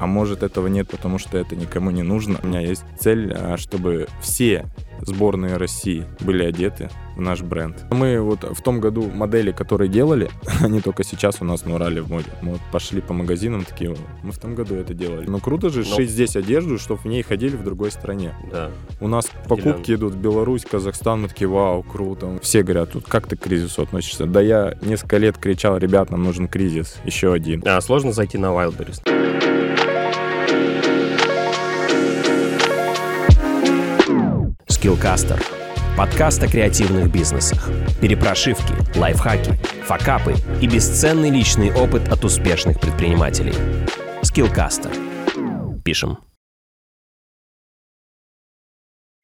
а может этого нет, потому что это никому не нужно. У меня есть цель, а, чтобы все сборные России были одеты в наш бренд. Мы вот в том году модели, которые делали, они только сейчас у нас на Урале в моде. Мы вот пошли по магазинам такие, мы в том году это делали. Ну круто же Но... шить здесь одежду, чтобы в ней ходили в другой стране. Да. У нас покупки идут в Беларусь, Казахстан, мы такие, вау, круто. Все говорят, тут как ты к кризису относишься? Да я несколько лет кричал, ребят, нам нужен кризис, еще один. А сложно зайти на Wildberries? Skillcaster – подкаст о креативных бизнесах. Перепрошивки, лайфхаки, факапы и бесценный личный опыт от успешных предпринимателей. Skillcaster. Пишем.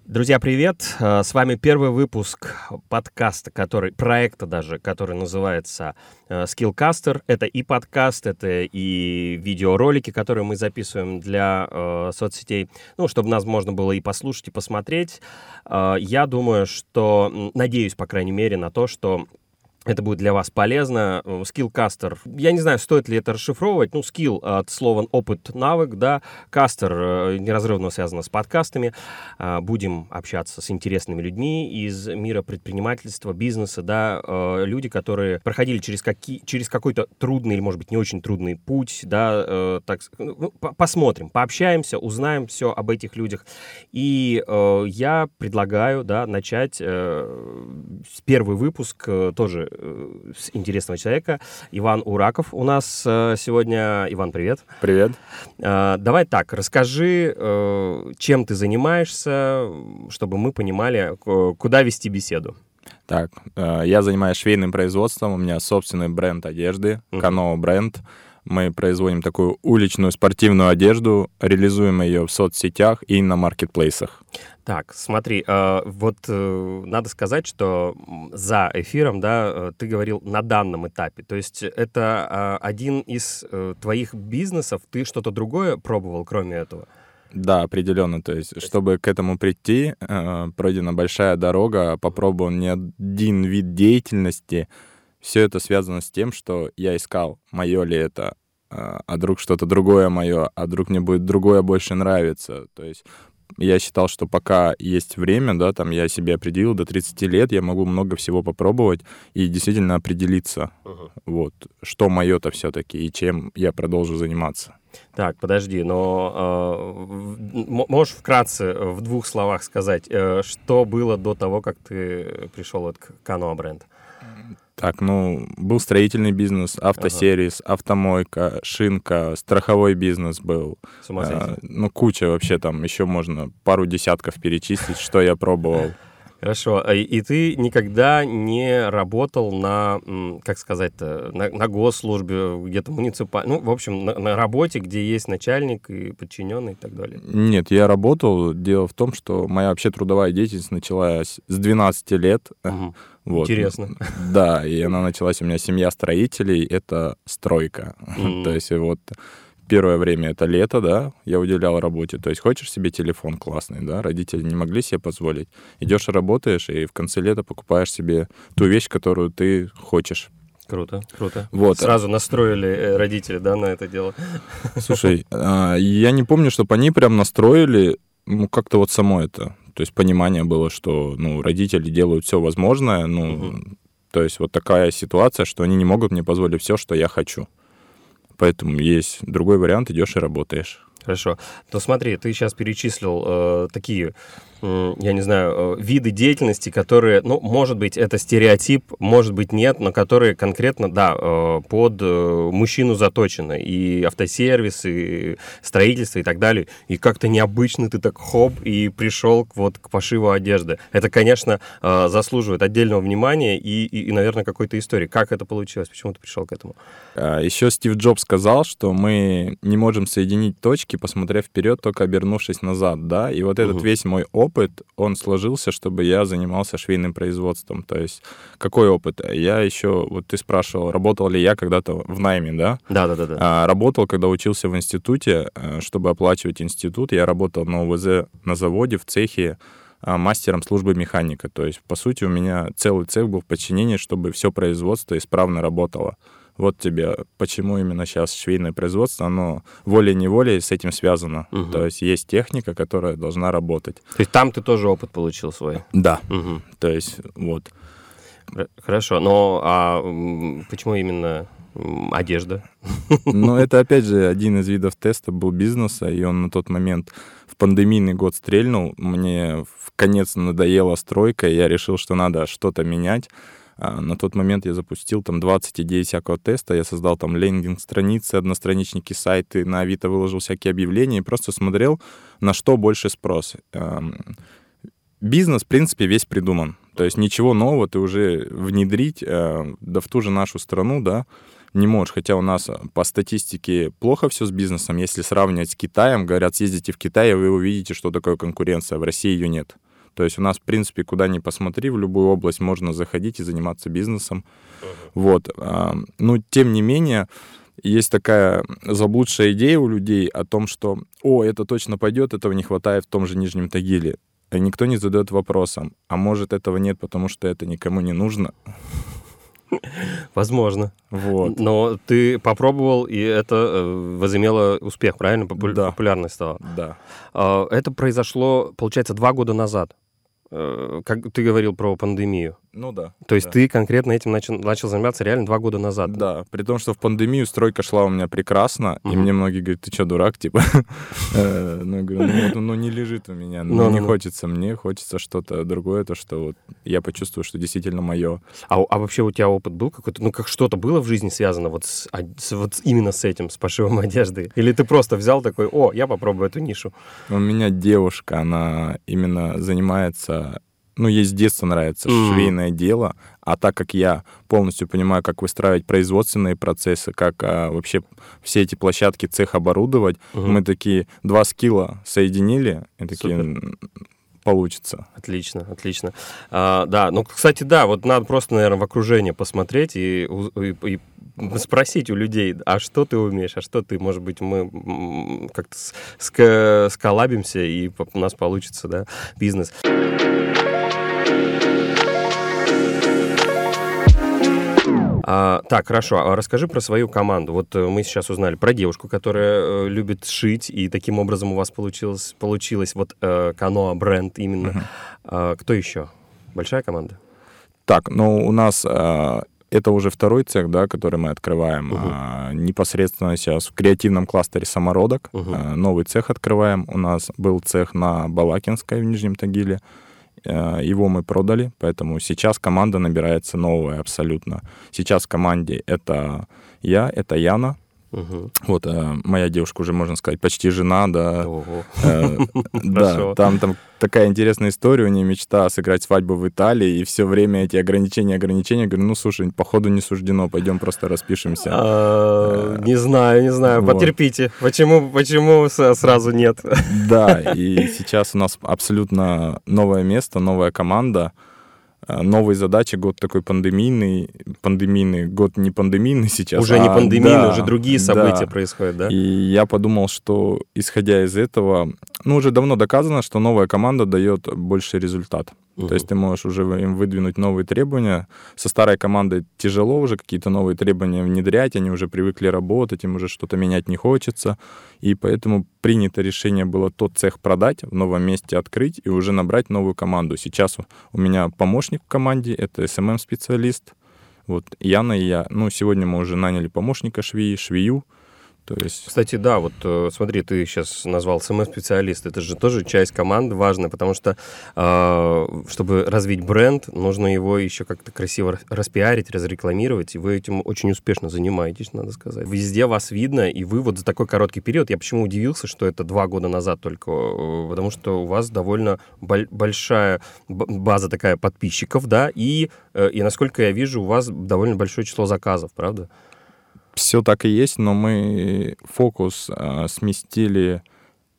Друзья, привет! Э, с вами первый выпуск подкаста, который, проекта даже, который называется э, Skillcaster. Это и подкаст, это и видеоролики, которые мы записываем для э, соцсетей, ну, чтобы нас можно было и послушать, и посмотреть. Э, я думаю, что, надеюсь, по крайней мере, на то, что это будет для вас полезно. Скиллкастер, я не знаю, стоит ли это расшифровывать. Ну, скилл от слова опыт, навык, да. Кастер э, неразрывно связано с подкастами. А, будем общаться с интересными людьми из мира предпринимательства, бизнеса, да. Э, люди, которые проходили через, какие, через какой-то трудный или, может быть, не очень трудный путь, да. Э, так, ну, посмотрим, пообщаемся, узнаем все об этих людях. И я предлагаю, да, начать первый выпуск тоже Э, интересного человека. Иван Ураков у нас э, сегодня. Иван, привет. Привет. Э, давай так, расскажи, чем ты занимаешься, чтобы мы понимали, куда вести беседу. Так, я занимаюсь швейным производством, у меня собственный бренд одежды, Каноа бренд. Мы производим такую уличную спортивную одежду, реализуем ее в соцсетях и на маркетплейсах. Так, смотри, э, вот э, надо сказать, что за эфиром, да, э, ты говорил на данном этапе. То есть это один из твоих бизнесов, ты что-то другое пробовал, кроме этого? Да, определенно. То есть, чтобы к этому прийти, пройдена большая дорога, попробовал не один вид деятельности. Все это связано с тем, что я искал, мое ли это, а вдруг что-то другое мое, а вдруг мне будет другое больше нравиться. То есть я считал, что пока есть время, да, там я себе определил, до 30 лет я могу много всего попробовать и действительно определиться, uh-huh. вот, что мое-то все-таки и чем я продолжу заниматься. Так, подожди, но э, можешь вкратце в двух словах сказать, э, что было до того, как ты пришел вот к Canoa бренд? Так, ну, был строительный бизнес, автосервис, ага. автомойка, шинка, страховой бизнес был. А, ну, куча вообще там, еще можно пару десятков перечислить, что я пробовал. Хорошо. А, и ты никогда не работал на, как сказать-то, на, на госслужбе, где-то муниципально, ну, в общем, на, на работе, где есть начальник и подчиненный и так далее? Нет, я работал. Дело в том, что моя вообще трудовая деятельность началась с 12 лет. Угу. Вот. Интересно. Да, и она началась у меня семья строителей, это стройка. Mm. То есть вот первое время это лето, да, я уделял работе. То есть хочешь себе телефон классный, да, родители не могли себе позволить. Идешь работаешь, и в конце лета покупаешь себе ту вещь, которую ты хочешь. Круто, круто. Вот. Сразу настроили э, родители, да, на это дело. Слушай, а, я не помню, чтобы они прям настроили, ну, как-то вот само это. То есть понимание было, что, ну, родители делают все возможное, ну, угу. то есть вот такая ситуация, что они не могут мне позволить все, что я хочу. Поэтому есть другой вариант, идешь и работаешь. Хорошо. Но смотри, ты сейчас перечислил э, такие я не знаю, э, виды деятельности, которые, ну, может быть, это стереотип, может быть, нет, но которые конкретно, да, э, под э, мужчину заточены. И автосервис, и строительство, и так далее. И как-то необычно ты так хоп и пришел вот к пошиву одежды. Это, конечно, заслуживает отдельного внимания и, и, и наверное, какой-то истории. Как это получилось? Почему ты пришел к этому? А, Еще Стив Джобс сказал, что мы не можем соединить точки, посмотрев вперед, только обернувшись назад, да? И вот этот угу. весь мой опыт опыт, он сложился, чтобы я занимался швейным производством. То есть какой опыт? Я еще, вот ты спрашивал, работал ли я когда-то в найме, да? Да, да, да. да. А, работал, когда учился в институте, э, чтобы оплачивать институт. Я работал на УВЗ на заводе, в цехе а, мастером службы механика. То есть, по сути, у меня целый цех был в подчинении, чтобы все производство исправно работало. Вот тебе, почему именно сейчас швейное производство, оно волей-неволей с этим связано. Мгм. То есть есть техника, которая должна работать. То есть там ты тоже опыт получил свой. Да. Мгм. То есть вот. Хорошо, но а почему именно одежда? Но это, опять же, один из видов теста был бизнеса, и он на тот момент в пандемийный год стрельнул. Мне в конец надоела стройка, и я решил, что надо что-то менять. А, На тот момент я запустил там 20 идей всякого теста, я создал там лендинг-страницы, одностраничники, сайты, на Авито выложил всякие объявления и просто смотрел, на что больше спрос. Эм, Бизнес, в принципе, весь придуман. То есть ничего нового ты уже внедрить, э, да в ту же нашу страну, да, не можешь. Хотя у нас э, по статистике плохо все с бизнесом. Если сравнивать с Китаем, говорят, съездите в Китай, и вы увидите, что такое конкуренция. В России ее нет. То есть у нас, в принципе, куда ни посмотри, в любую область можно заходить и заниматься бизнесом. Вот. а, Ну, тем не менее, есть такая заблудшая идея у людей о том, что, о, это точно пойдет, этого не хватает в том же Нижнем Тагиле. И никто не задает вопросом, а может этого нет, потому что это никому не нужно. Возможно. Вот. Но ты попробовал, и это э, возымело успех, правильно? Попу- Да. Популярность стала. Да. А, Это произошло, получается, два года назад. Э, Как ты говорил про пандемию. Ну да. То есть да. ты конкретно этим начал, начал заниматься реально два года назад. Да, при том, что в пандемию стройка шла у меня прекрасно, и Мгм. мне многие говорят, ты что, дурак, типа? Э, Ну, говорю, ну, не лежит у меня, ну, не ну, ну. хочется мне, хочется что-то другое, то, что вот я почувствую, что действительно мое. А, а вообще у тебя опыт был какой-то? Ну, как что-то было в жизни связано вот, именно с этим, с пошивом одежды? Или ты просто взял такой, о, я попробую эту нишу? У меня девушка, она именно занимается, ну, ей с детства нравится Мгм. швейное дело, а так как я полностью понимаю, как выстраивать производственные процессы, как а, вообще все эти площадки, цех оборудовать, Мгм. мы такие два скилла соединили, и такие, Супер. получится. Отлично, отлично. А, да, ну, кстати, да, вот надо просто, наверное, в окружение посмотреть и, и- и спросить у людей, а что ты умеешь, а что ты, может быть, мы как-то с- ска- сколлабимся, и у нас получится, да, бизнес. А, так, хорошо. А расскажи про свою команду. Вот э, мы сейчас узнали про девушку, которая э, любит шить, и таким образом у вас получилось, получилось вот э, Каноа бренд именно. А, кто еще? Большая команда? Так, ну, у нас а, это уже второй цех, да, который мы открываем. Мгм. А, непосредственно сейчас в креативном кластере самородок. Мгм. А, новый цех открываем. У нас был цех на Балакинской в Нижнем Тагиле. А, его мы продали, поэтому сейчас команда набирается новая абсолютно. Сейчас в команде это я, это Яна. Мгм. Вот а, моя девушка уже, можно сказать, почти жена, да. Ого. Э. Да, там, там такая интересная история, у нее мечта сыграть свадьбу в Италии, и все время эти ограничения, ограничения, говорю, ну, слушай, походу не суждено, пойдем просто распишемся. А, Не знаю, не знаю. Потерпите. Почему, почему сразу нет? Да, и сейчас у нас абсолютно новое место, новая команда, э, новые задачи, год такой пандемийный, пандемийный, год не пандемийный сейчас. Уже не а, пандемийно, да, уже другие да. события происходят, да? И я подумал, что исходя из этого, ну, уже давно доказано, что новая команда дает больший результат. Мгм. То есть ты можешь уже им выдвинуть новые требования. Со старой командой тяжело уже какие-то новые требования внедрять, они уже привыкли работать, им уже что-то менять не хочется. И поэтому принято решение было тот цех продать, в новом месте открыть и уже набрать новую команду. Сейчас у- меня помощник в команде, это SMM-специалист. Вот Яна и я. Ну, сегодня мы уже наняли помощника швеи, швею. То есть Кстати, да, вот э, смотри, ты сейчас назвал SMM-специалист. Это же тоже часть команды важная, потому что, э, чтобы развить бренд, нужно его еще как-то красиво рас- распиарить, разрекламировать, и вы этим очень успешно занимаетесь, надо сказать. Везде вас видно, и вы вот за такой короткий период, я почему удивился, что это два года назад только, э, потому что у вас довольно боль- большая база такая подписчиков, да, и, э, и насколько я вижу, у вас довольно большое число заказов, правда? Все так и есть, но мы фокус а, сместили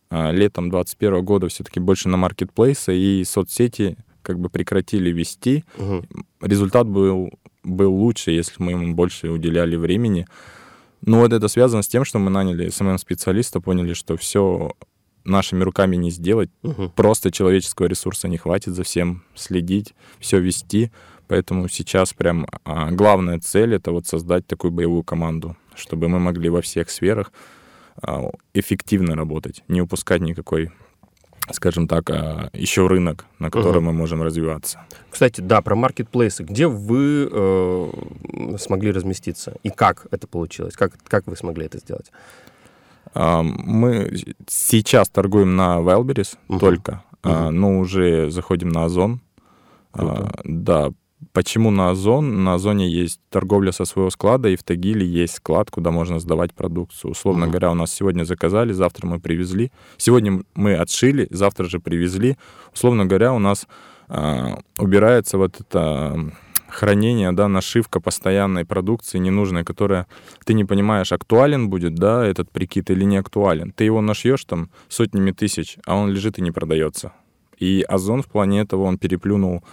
а, летом 2021 года все-таки больше на маркетплейсы и соцсети как бы прекратили вести. Мгм. Результат был, был лучше, если мы ему больше уделяли времени. Но вот это связано с тем, что мы наняли SMM-специалиста, поняли, что все нашими руками не сделать, Мгм. просто человеческого ресурса не хватит за всем следить, все вести. Поэтому сейчас прям а, главная цель — это вот создать такую боевую команду, чтобы мы могли во всех сферах а, эффективно работать, не упускать никакой скажем так, а, еще рынок, на котором uh-huh. мы можем развиваться. Кстати, да, про маркетплейсы. Где вы э, смогли разместиться? И как это получилось? Как, как вы смогли это сделать? Мы сейчас торгуем на Wildberries uh-huh. только, uh-huh. но уже заходим на Озон. Uh-huh. Да, Почему на Озон? На Озоне есть торговля со своего склада, и в Тагиле есть склад, куда можно сдавать продукцию. Условно mm-hmm. говоря, у нас сегодня заказали, завтра мы привезли. Сегодня мы отшили, завтра же привезли. Условно говоря, у нас э, убирается вот это хранение, да, нашивка постоянной продукции ненужной, которая ты не понимаешь, актуален будет, да, этот прикид или не актуален. Ты его нашьешь там сотнями тысяч, а он лежит и не продается. И Озон в плане этого, он переплюнул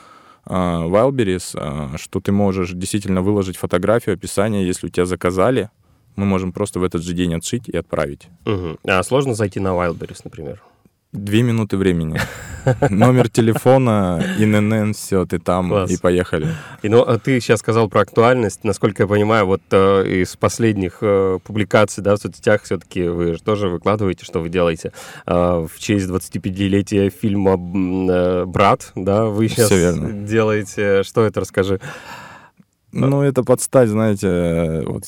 Wildberries, а, что ты можешь действительно выложить фотографию, описание, если у тебя заказали, мы можем просто в этот же день отшить и отправить. Угу. А сложно зайти на Wildberries, например? Две минуты времени. Номер телефона, ИНН, все, ты там Класс. и поехали. И, ну, а ты сейчас сказал про актуальность. Насколько я понимаю, вот э, из последних э, публикаций да, в соцсетях все-таки вы же тоже выкладываете, что вы делаете. Э, в честь 25-летия фильма э, «Брат», да, вы сейчас делаете. Что это, расскажи. Ну, это подстать, знаете, вот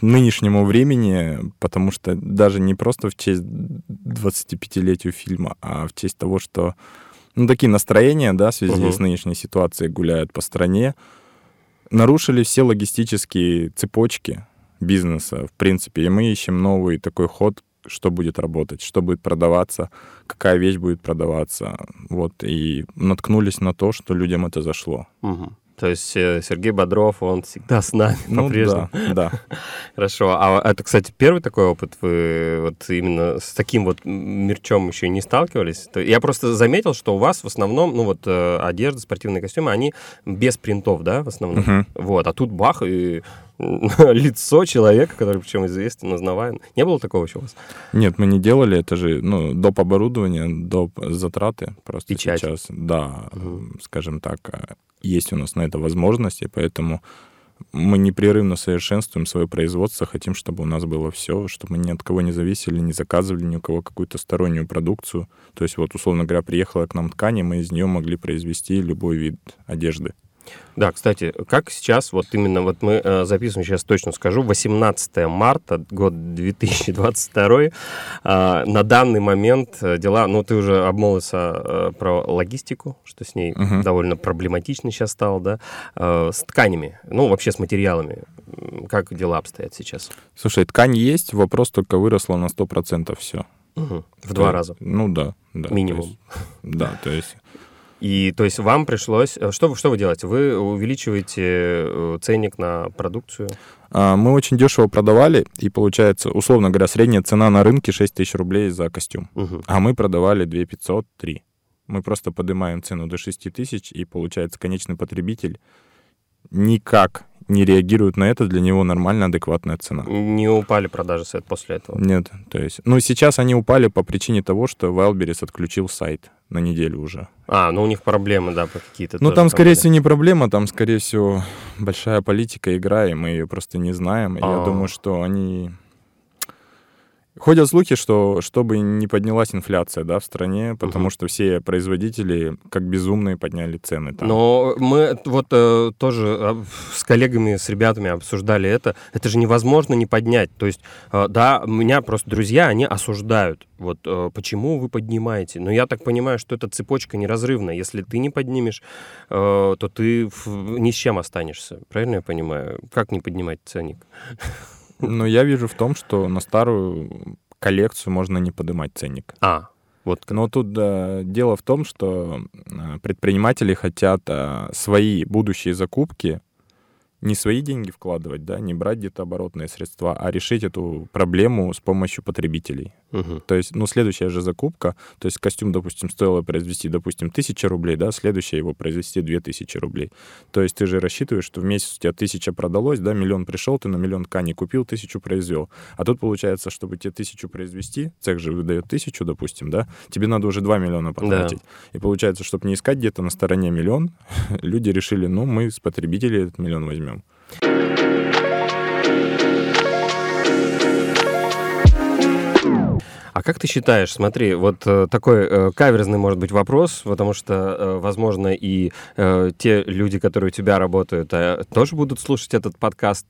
нынешнему времени, потому что даже не просто в честь 25-летию фильма, а в честь того, что ну, такие настроения, да, в связи угу. с нынешней ситуацией гуляют по стране, нарушили все логистические цепочки бизнеса, в принципе, и мы ищем новый такой ход, что будет работать, что будет продаваться, какая вещь будет продаваться, вот, и наткнулись на то, что людям это зашло. Угу. То есть э, Сергей Бодров, он всегда с нами ну, по-прежнему. Да, да. Хорошо. А это, кстати, первый такой опыт? Вы вот именно с таким вот мерчом еще не сталкивались? Я просто заметил, что у вас в основном, ну вот э, одежда, спортивные костюмы, они без принтов, да, в основном? Uh-huh. Вот. А тут бах, и лицо человека, который причем известен, узнаваем. Не было такого еще у вас? Нет, мы не делали. Это же ну, доп. оборудование, доп. затраты. Просто Печать. сейчас, да, угу. скажем так, есть у нас на это возможности, поэтому мы непрерывно совершенствуем свое производство, хотим, чтобы у нас было все, чтобы мы ни от кого не зависели, не заказывали ни у кого какую-то стороннюю продукцию. То есть вот, условно говоря, приехала к нам ткань, и мы из нее могли произвести любой вид одежды. Да, кстати, как сейчас, вот именно вот мы э, записываем, сейчас точно скажу, 18 марта, год 2022, э, на данный момент э, дела, ну, ты уже обмолвился э, про логистику, что с ней угу. довольно проблематично сейчас стало, да, э, с тканями, ну, вообще с материалами. Как дела обстоят сейчас? Слушай, ткань есть, вопрос только выросла на 100% все. Угу. В два раза? Ну, да. да Минимум. Есть, да, то есть и то есть вам пришлось... Э, что, что вы делаете? Вы увеличиваете э, ценник на продукцию? А, мы очень дешево продавали, и получается, условно говоря, средняя цена на рынке 6 тысяч рублей за костюм. Угу. А мы продавали 2 500, 3. Мы просто поднимаем цену до 6 тысяч, и получается, конечный потребитель никак не реагирует на это, для него нормально адекватная цена. Не упали продажи сайт после этого? Нет, то есть... Ну, сейчас они упали по причине того, что Wildberries отключил сайт на неделю уже. А, ну у них проблемы, да, какие-то. Ну там, скорее всего, не проблема, там, скорее всего, большая политика, игра, и мы ее просто не знаем. А-а-а. Я думаю, что они Ходят слухи, что чтобы не поднялась инфляция да, в стране, потому угу. что все производители как безумные подняли цены. Там. Но мы вот э, тоже а, с коллегами, с ребятами обсуждали это. Это же невозможно не поднять. То есть, э, да, меня просто друзья, они осуждают. Вот э, почему вы поднимаете? Но я так понимаю, что эта цепочка неразрывная. Если ты не поднимешь, э, то ты в, ни с чем останешься. Правильно я понимаю? Как не поднимать ценник? Ну, я вижу в том, что на старую коллекцию можно не поднимать ценник. А, вот. Но тут да, дело в том, что предприниматели хотят а, свои будущие закупки не свои деньги вкладывать, да, не брать где-то оборотные средства, а решить эту проблему с помощью потребителей. Мгм. То есть, ну, следующая же закупка, то есть костюм, допустим, стоило произвести, допустим, 1000 рублей, да, следующая его произвести 2000 рублей. То есть ты же рассчитываешь, что в месяц у тебя 1000 продалось, да, миллион пришел, ты на миллион ткани купил, тысячу произвел. А тут получается, чтобы тебе тысячу произвести, цех же выдает тысячу, допустим, да, тебе надо уже 2 миллиона потратить. И получается, чтобы не искать где-то на стороне миллион, люди решили, ну, мы с потребителей этот миллион возьмем. А как ты считаешь, смотри, вот э, такой э, каверзный может быть вопрос, потому что, э, возможно, и те люди, которые у тебя работают, тоже будут слушать этот подкаст.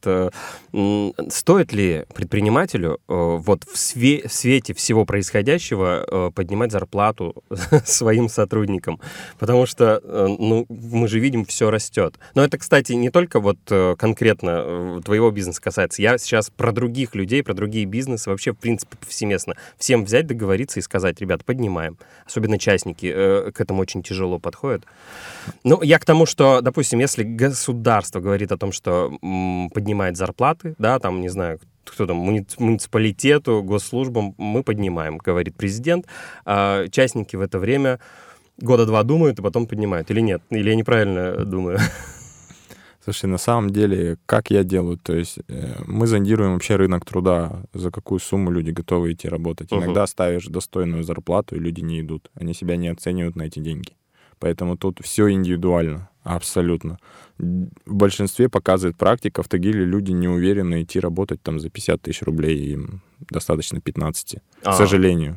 Стоит ли предпринимателю вот в, све- в свете всего происходящего поднимать зарплату своим сотрудникам? Потому что, ну, мы же видим, все растет. Но это, кстати, не только вот конкретно твоего бизнеса касается. Я сейчас про других людей, про другие бизнесы, вообще, в принципе, повсеместно. Всем взять, договориться и сказать, ребят, поднимаем. Особенно частники э, к этому очень тяжело подходят. Ну, я к тому, что, допустим, если государство говорит о том, что м, поднимает зарплаты, да, там, не знаю, кто там, муни- муниципалитету, госслужбам, мы поднимаем, говорит президент, а частники в это время года два думают и потом поднимают. Или нет? Или я неправильно думаю? Слушай, на самом деле, как я делаю, то есть э, мы зондируем вообще рынок труда, за какую сумму люди готовы идти работать. Мгм. Иногда ставишь достойную зарплату, и люди не идут. Они себя не оценивают на эти деньги. Поэтому тут все индивидуально, абсолютно. В большинстве показывает практика, в Тагиле люди не уверены идти работать там за 50 тысяч рублей, им достаточно 15, А. к сожалению.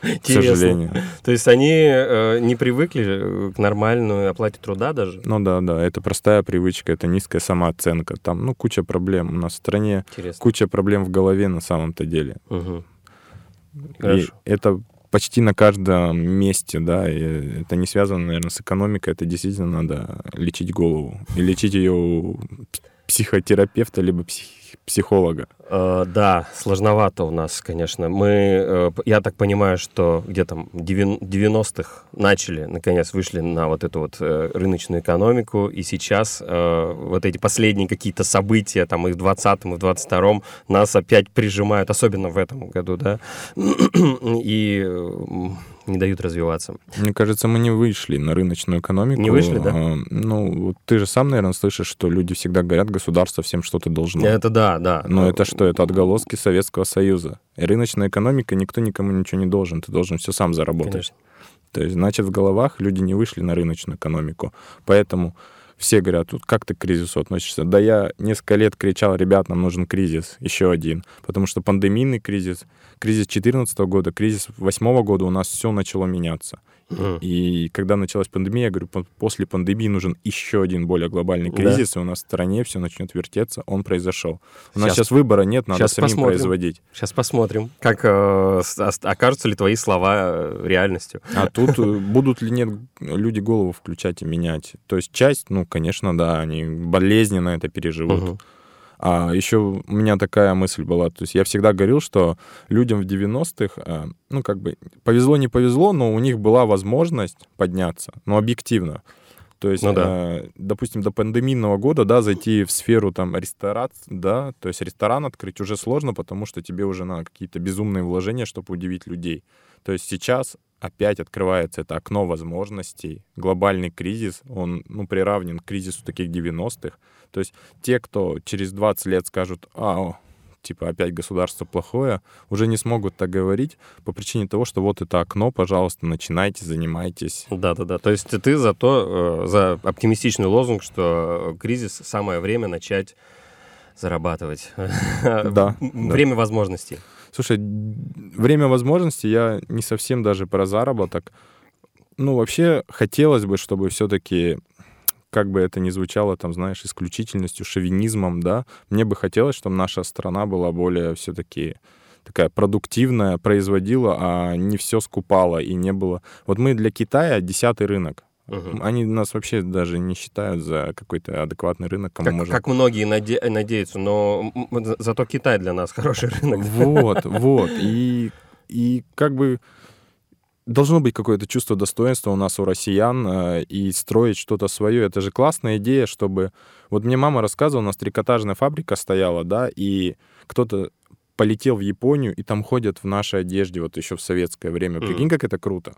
К сожалению. То есть они э, не привыкли э, к нормальной оплате труда даже? Ну да, да, это простая привычка, это низкая самооценка. Там, ну, куча проблем. У нас в стране Интересно. куча проблем в голове на самом-то деле. И это почти на каждом месте, да, и это не связано, наверное, с экономикой, это действительно надо лечить голову. И лечить ее психотерапевта либо псих- психолога. Э, да, сложновато у нас, конечно. Мы, э, я так понимаю, что где там 90-х начали, наконец, вышли на вот эту вот э, рыночную экономику, и сейчас э, вот эти последние какие-то события, там и в 20-м, и в 22-м нас опять прижимают, особенно в этом году, да, и э, не дают развиваться. Мне кажется, мы не вышли на рыночную экономику. Не вышли, да? А, Ну, ты же сам, наверное, слышишь, что люди всегда говорят, государство всем что-то должно. Это да, да. Но это что? Это отголоски Советского Союза. И рыночная экономика, никто никому ничего не должен. Ты должен все сам заработать. Конечно. То есть, значит, в головах люди не вышли на рыночную экономику. Поэтому все говорят, тут как ты к кризису относишься? Да я несколько лет кричал, ребят, нам нужен кризис, еще один. Потому что пандемийный кризис, кризис 2014 года, кризис 2008 года у нас все начало меняться. Мгм. И когда началась пандемия, я говорю, по- после пандемии нужен еще один более глобальный Да. кризис, и у нас в стране все начнет вертеться. Он произошел. У нас Щас- сейчас выбора нет, надо щас самим посмотрим. производить. Сейчас посмотрим, как э, ост- окажутся ли твои слова э, реальностью. А тут э, будут ли нет люди голову включать и менять. То есть часть, ну, конечно, да, они болезненно это переживут. Мгм. А еще у меня такая мысль была, то есть я всегда говорил, что людям в 90-х, э, ну, как бы, повезло, не повезло, но у них была возможность подняться, но объективно. То есть, Ну да. э, допустим, до пандемийного года, да, зайти в сферу там ресторации, да, то есть ресторан открыть уже сложно, потому что тебе уже надо какие-то безумные вложения, чтобы удивить людей. То есть сейчас опять открывается это окно возможностей, глобальный кризис, он, ну, приравнен к кризису таких 90-х. То есть те, кто через 20 лет скажут, а, типа опять государство плохое, уже не смогут так говорить по причине того, что вот это окно, пожалуйста, начинайте, занимайтесь. Да-да-да. То есть ты за то, э, за оптимистичный лозунг, что кризис — самое время начать зарабатывать. Да, Время возможностей. Слушай, время возможностей я не совсем даже про заработок. Ну, вообще, хотелось бы, чтобы все-таки, как бы это ни звучало, там, знаешь, исключительностью, шовинизмом, да, мне бы хотелось, чтобы наша страна была более все-таки такая продуктивная, производила, а не все скупала и не было. Вот мы для Китая десятый рынок. Мгм. Они нас вообще даже не считают за какой-то адекватный рынок, кому Как, можно как многие наде- надеются, но зато Китай для нас хороший рынок. Вот, вот. И, и как бы должно быть какое-то чувство достоинства у нас, у россиян, э, и строить что-то свое. Это же классная идея, чтобы... Вот мне мама рассказывала, у нас трикотажная фабрика стояла, да, и кто-то полетел в Японию, и там ходят в нашей одежде, вот еще в советское время. Прикинь, как это круто.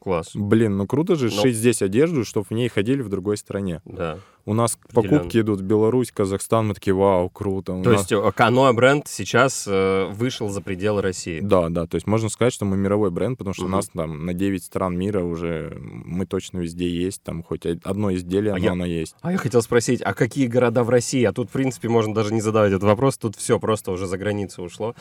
Класс. Блин, ну круто же Ну. шить здесь одежду, чтобы в ней ходили в другой стране. Да. У нас Определенно. покупки идут в Беларусь, Казахстан, мы такие, вау, круто. У То нас- есть э, Каноэ бренд сейчас э, вышел за пределы России. Да, да, то есть можно сказать, что мы мировой бренд, потому что Мгм. у нас там на 9 стран мира уже мы точно везде есть, там хоть одно изделие, А но я- оно есть. А я хотел спросить, а какие города в России? А тут, в принципе, можно даже не задавать этот вопрос, тут все просто уже за границу ушло.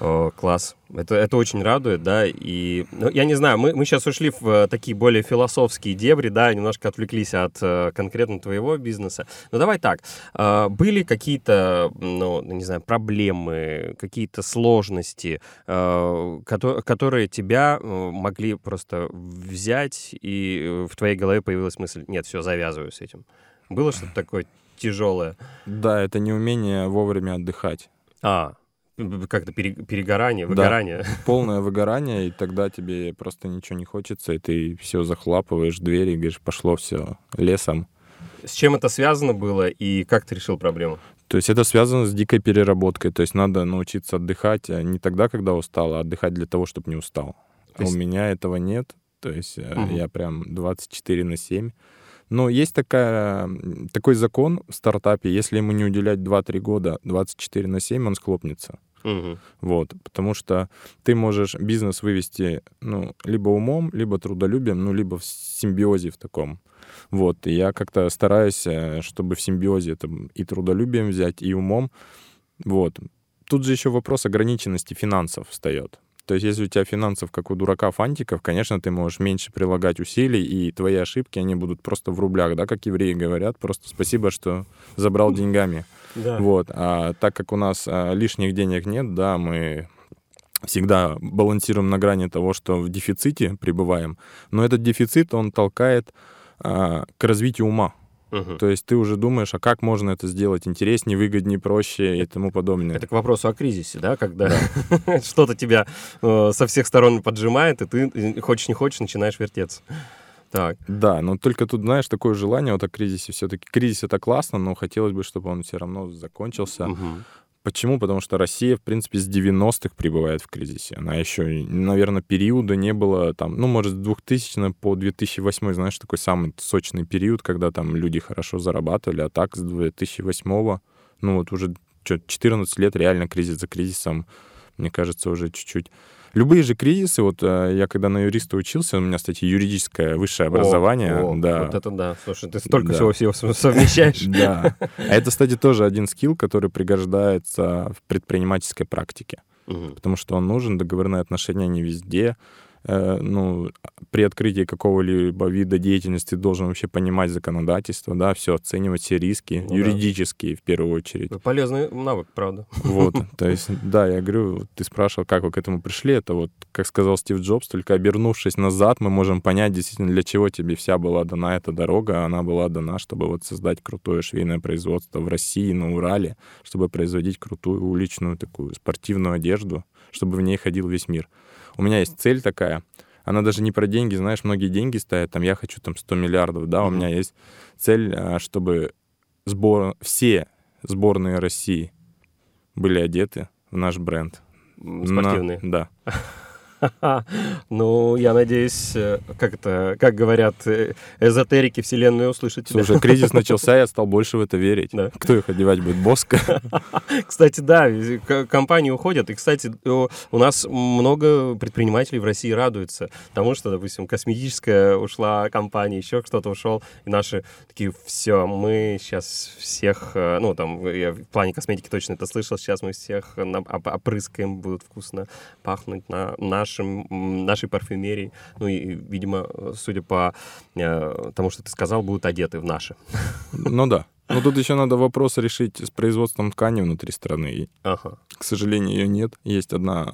О, класс. Это, это очень радует, да, и, ну, я не знаю, мы, мы сейчас ушли в э, такие более философские дебри, да, немножко отвлеклись от э, конкретно твоего бизнеса. Но давай так, э, были какие-то, ну, не знаю, проблемы, какие-то сложности, э, кото- которые тебя могли просто взять, и в твоей голове появилась мысль, нет, все, завязываю с этим. Было что-то такое тяжелое? Да, это неумение вовремя отдыхать. А, как-то пере- перегорание, Да. выгорание. Полное выгорание, и тогда тебе просто ничего не хочется, и ты все захлапываешь двери и говоришь, пошло все лесом. С чем это связано было и как ты решил проблему? То есть это связано с дикой переработкой. То есть надо научиться отдыхать а не тогда, когда устал, а отдыхать для того, чтобы не устал. То А есть- у меня этого нет. То есть э, Мгм. я прям 24 на 7. Но есть такая, такой закон в стартапе, если ему не уделять 2-3 года 24 на 7, он схлопнется. Мгм. Вот, потому что ты можешь бизнес вывести, ну, либо умом, либо трудолюбием, ну, либо в симбиозе в таком. Вот, и я как-то стараюсь, э, чтобы в симбиозе это и трудолюбием взять, и умом. Вот. Тут же еще вопрос ограниченности финансов встает. То есть, если у тебя финансов, как у дурака фантиков, конечно, ты можешь меньше прилагать усилий, и твои ошибки, они будут просто в рублях, да, как евреи говорят, просто спасибо, что забрал деньгами. Да. Вот. А так как у нас а, лишних денег нет, да, мы всегда балансируем на грани того, что в дефиците пребываем. Но этот дефицит, он толкает а, к развитию ума. Мгм. То есть ты уже думаешь, а как можно это сделать интереснее, выгоднее, проще и тому подобное. Это к вопросу о кризисе, да, когда что-то тебя э, со всех сторон поджимает, и ты хочешь не хочешь начинаешь вертеться. Так. Да, но только тут, знаешь, такое желание вот о кризисе. Все-таки кризис это классно, но хотелось бы, чтобы он все равно закончился. Мгм. Почему? Потому что Россия, в принципе, с 90-х пребывает в кризисе. Она еще, наверное, периода не было там, ну, может, с 2000 по 2008, знаешь, такой самый сочный период, когда там люди хорошо зарабатывали, а так с 2008, ну, вот уже чё, 14 лет реально кризис за кризисом, мне кажется, уже чуть-чуть. Любые же кризисы, вот э, я когда на юриста учился, у меня, кстати, юридическое высшее образование, О, о, да. Вот это да. Слушай, ты столько Да. всего всего сов- совмещаешь. Да. А это, кстати, тоже один скилл, который пригождается в предпринимательской практике. Потому что он нужен, договорные отношения не везде. Э, ну, при открытии какого-либо вида деятельности должен вообще понимать законодательство, да, все оценивать все риски, Ну да. юридические в первую очередь. Полезный навык, правда. Вот, то есть, да, я говорю, ты спрашивал, как вы к этому пришли, это вот, как сказал Стив Джобс, только обернувшись назад, мы можем понять действительно, для чего тебе вся была дана эта дорога, она была дана, чтобы вот создать крутое швейное производство в России, на Урале, чтобы производить крутую уличную такую спортивную одежду, чтобы в ней ходил весь мир. У меня есть цель такая, она даже не про деньги, знаешь, многие деньги ставят, там, я хочу там 100 миллиардов, да, у меня есть цель, а, чтобы сбор... все сборные России были одеты в наш бренд. М, На- Спортивные. Да. Ну, я надеюсь, э, как это, как говорят э, эзотерики вселенной услышать тебя. Слушай, кризис начался, я стал больше в это верить. Да. Кто их одевать будет? Боска? Кстати, да, к- компании уходят. И, кстати, у нас много предпринимателей в России радуются тому, что, допустим, косметическая ушла компания, еще кто-то ушел, и наши такие, все, мы сейчас всех, э, ну, там, я в плане косметики точно это слышал, сейчас мы всех опрыскаем, будут вкусно пахнуть на нашем, м, нашей парфюмерии. Ну, и, видимо, судя по э, тому, что ты сказал, будут одеты в наши. Ну да. Но тут еще надо вопрос решить с производством ткани внутри страны. Ага. к сожалению, ее нет. Есть одна,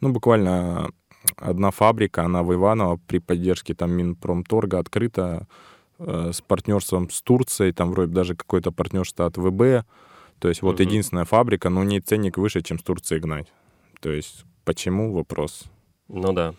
ну, буквально одна фабрика, она в Иваново при поддержке там Минпромторга открыта э, с партнерством с Турцией, там вроде даже какое-то партнерство от ВБ. То есть вот Мгм. единственная фабрика, но у нее ценник выше, чем с Турцией гнать. То есть почему? Вопрос. Ну да.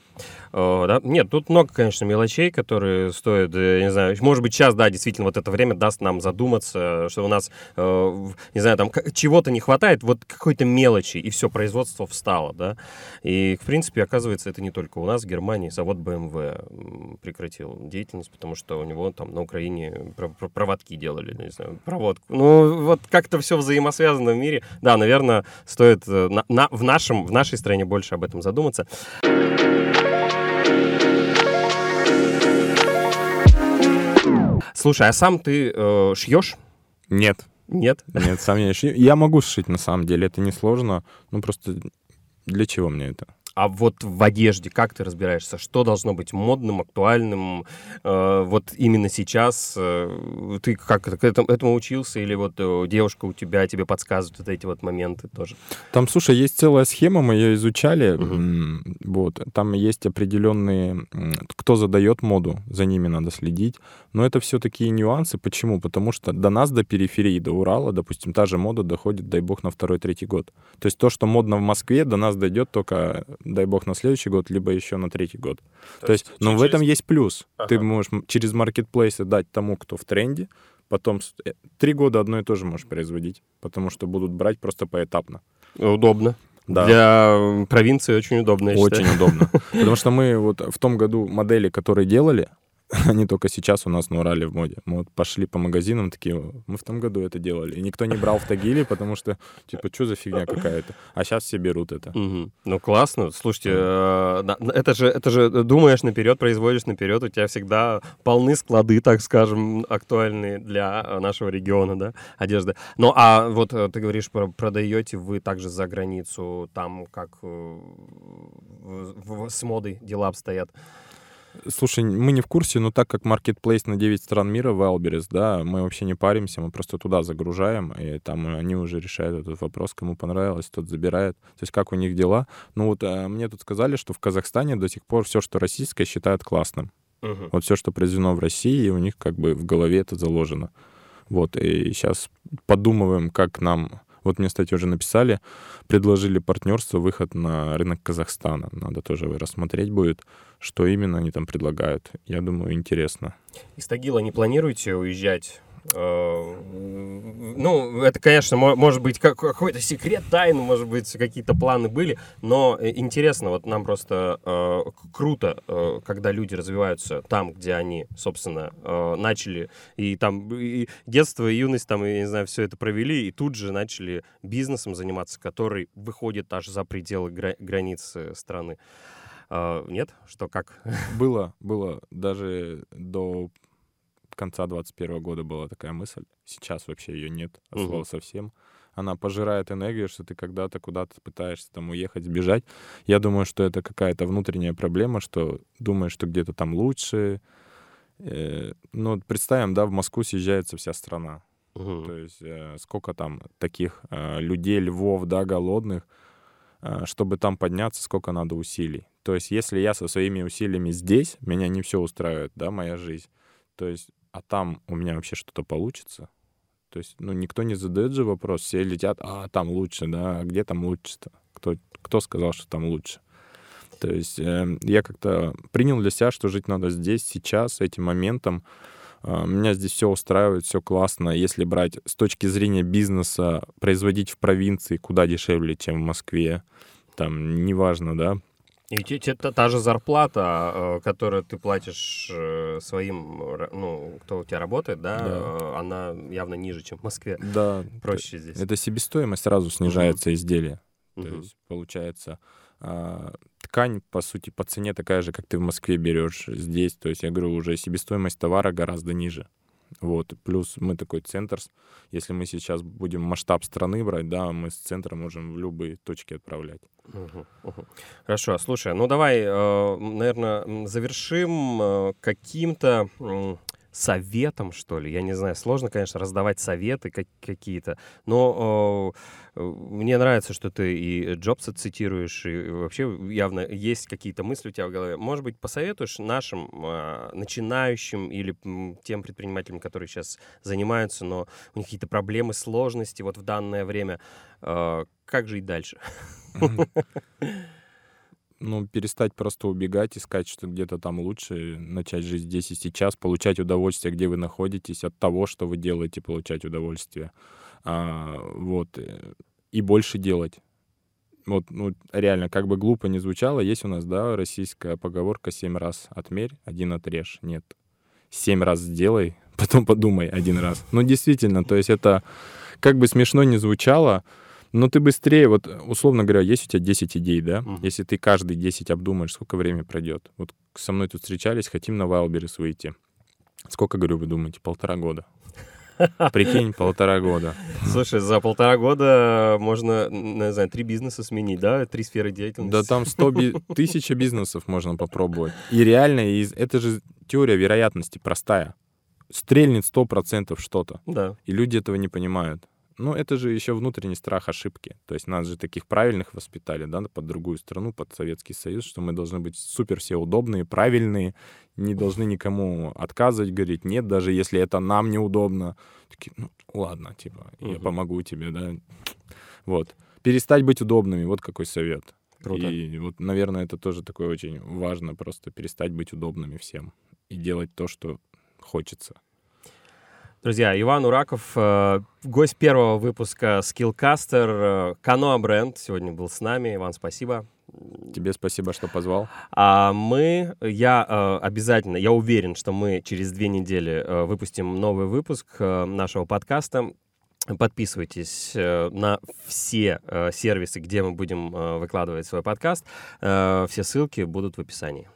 О, да. Нет, тут много, конечно, мелочей, которые стоят, э, не знаю, может быть, сейчас, да, действительно, вот это время даст нам задуматься, что у нас, э, не знаю, там чего-то не хватает, вот какой-то мелочи, и все, производство встало, да. И, в принципе, оказывается, это не только у нас, в Германии, завод BMW прекратил деятельность, потому что у него там на Украине проводки делали, не знаю, проводку. Ну, вот как-то все взаимосвязано в мире. Да, наверное, стоит э, на, на, в, нашем, в нашей стране больше об этом задуматься. Слушай, а сам ты э, шьешь? Нет. Нет? Нет, сам я не шью. Я могу сшить, на самом деле, это несложно. Ну, просто для чего мне это? А вот в одежде как ты разбираешься? Что должно быть модным, актуальным? Э, вот именно сейчас э, ты как к этому, этому учился? Или вот э, девушка у тебя тебе подсказывает вот эти вот моменты тоже? Там, слушай, есть целая схема, мы ее изучали. Угу. Вот. Там есть определенные... Кто задает моду, за ними надо следить. Но это все такие нюансы. Почему? Потому что до нас, до периферии, до Урала, допустим, та же мода доходит, дай бог, на второй-третий год. То есть то, что модно в Москве, до нас дойдет только дай бог, на следующий год, либо еще на третий год. То, То есть, есть но через... в этом есть плюс. Ага. Ты можешь через маркетплейсы дать тому, кто в тренде, потом э, три года одно и то же можешь производить, потому что будут брать просто поэтапно. Удобно. Да. Для провинции очень удобно. очень считаю. удобно. Потому что мы вот в том году модели, которые делали, они только сейчас у нас на Урале в моде. Мы вот пошли по магазинам, такие, мы в том году это делали. И никто не брал в Тагиле, потому что, типа, что за фигня какая-то? А сейчас все берут это. Угу. Ну, классно. Слушайте, э, это же, это же думаешь наперед, производишь наперед, у тебя всегда полны склады, так скажем, актуальные для нашего региона, да, одежды. Ну, а вот э, ты говоришь, продаете вы также за границу, там как э, с модой дела обстоят? Слушай, мы не в курсе, но так как маркетплейс на 9 стран мира, Wildberries, да, мы вообще не паримся, мы просто туда загружаем, и там они уже решают этот вопрос, кому понравилось, тот забирает. То есть как у них дела. Ну вот а, мне тут сказали, что в Казахстане до сих пор все, что российское, считают классным. Uh-huh. Вот все, что произведено в России, у них как бы в голове это заложено. Вот, и сейчас подумываем, как нам вот мне, кстати, уже написали, предложили партнерство, выход на рынок Казахстана. Надо тоже рассмотреть будет, что именно они там предлагают. Я думаю, интересно. Из Тагила не планируете уезжать ну, это, конечно, может быть какой-то секрет, тайны, может быть, какие-то планы были, но э, интересно, вот нам просто э, круто, э, когда люди развиваются там, где они, собственно, э, начали, и там и детство, и юность, там, я не знаю, все это провели, и тут же начали бизнесом заниматься, который выходит аж за пределы гра- границ страны. Э, нет? Что, как? Было, было. Даже до конца 21 года была такая мысль. Сейчас вообще ее нет, от слова угу. совсем. Она пожирает энергию, что ты когда-то куда-то пытаешься там уехать, сбежать. Я думаю, что это какая-то внутренняя проблема, что думаешь, что где-то там лучше. Э, ну, представим, да, в Москву съезжается вся страна. Угу. То есть э, сколько там таких э, людей, львов, да, голодных, чтобы там подняться, сколько надо усилий. То есть если я со своими усилиями здесь, меня не все устраивает, да, моя жизнь. То есть а там у меня вообще что-то получится. То есть, ну, никто не задает же вопрос, все летят, а там лучше, да, а где там лучше-то? Кто, кто сказал, что там лучше? То есть э, я как-то принял для себя, что жить надо здесь, сейчас, этим моментом. Э, меня здесь все устраивает, все классно. Если брать с точки зрения бизнеса, производить в провинции куда дешевле, чем в Москве, там, неважно, да, и те, та, та же зарплата, э, которую ты платишь э, своим, ну, кто у тебя работает, да, да. Э, она явно ниже, чем в Москве. Да. Проще это, здесь. Это себестоимость сразу снижается угу. изделия. Угу. То есть получается а, ткань, по сути, по цене такая же, как ты в Москве берешь здесь. То есть я говорю, уже себестоимость товара гораздо ниже. Вот. Плюс мы такой центр. Если мы сейчас будем масштаб страны брать, да, мы с центра можем в любые точки отправлять. Угу, угу. Хорошо, слушай, ну давай, э, наверное, завершим э, каким-то советом, что ли. Я не знаю, сложно, конечно, раздавать советы как- какие-то, но э, мне нравится, что ты и Джобса цитируешь, и вообще явно есть какие-то мысли у тебя в голове. Может быть, посоветуешь нашим э, начинающим или тем предпринимателям, которые сейчас занимаются, но у них какие-то проблемы, сложности вот в данное время, э, как жить дальше? ну, перестать просто убегать, искать, что где-то там лучше, начать жить здесь и сейчас, получать удовольствие, где вы находитесь, от того, что вы делаете, получать удовольствие. А, вот. э, И больше делать. Вот, ну, реально, как бы глупо не звучало, есть у нас, да, российская поговорка «семь раз отмерь, один отрежь». Нет. Семь раз сделай, потом подумай один раз. Ну, действительно, то есть это, как бы смешно не звучало, но ты быстрее, вот, условно говоря, есть у тебя 10 идей, да? Мгм. Если ты каждый 10 обдумаешь, сколько времени пройдет? Вот со мной тут встречались, хотим на Wildberries выйти. Сколько, говорю, вы думаете? Полтора года. Прикинь, полтора года. Слушай, за полтора года можно, не знаю, три бизнеса сменить, да? Три сферы деятельности. Да там 100 би- тысяча бизнесов можно попробовать. И реально, из- это же теория вероятности простая. Стрельнет 100% что-то. Да. И люди этого не понимают. Ну, это же еще внутренний страх ошибки. То есть нас же таких правильных воспитали, да, под другую страну, под Советский Союз, что мы должны быть супер все удобные, правильные, не должны никому отказывать, говорить нет, даже если это нам неудобно. Такие, ну, ладно, типа, я Мгм. помогу тебе, да. Вот. Перестать быть удобными, вот какой совет. Круто. И вот, наверное, это тоже такое очень важно, просто перестать быть удобными всем и делать то, что хочется. Друзья, Иван Ураков, э, гость первого выпуска Skillcaster, э, Каноа бренд, сегодня был с нами. Иван, спасибо. Тебе спасибо, что позвал. А мы, я э, обязательно, я уверен, что мы через две недели э, выпустим новый выпуск э, нашего подкаста. Подписывайтесь на все сервисы, где мы будем выкладывать свой подкаст. Все ссылки будут в описании.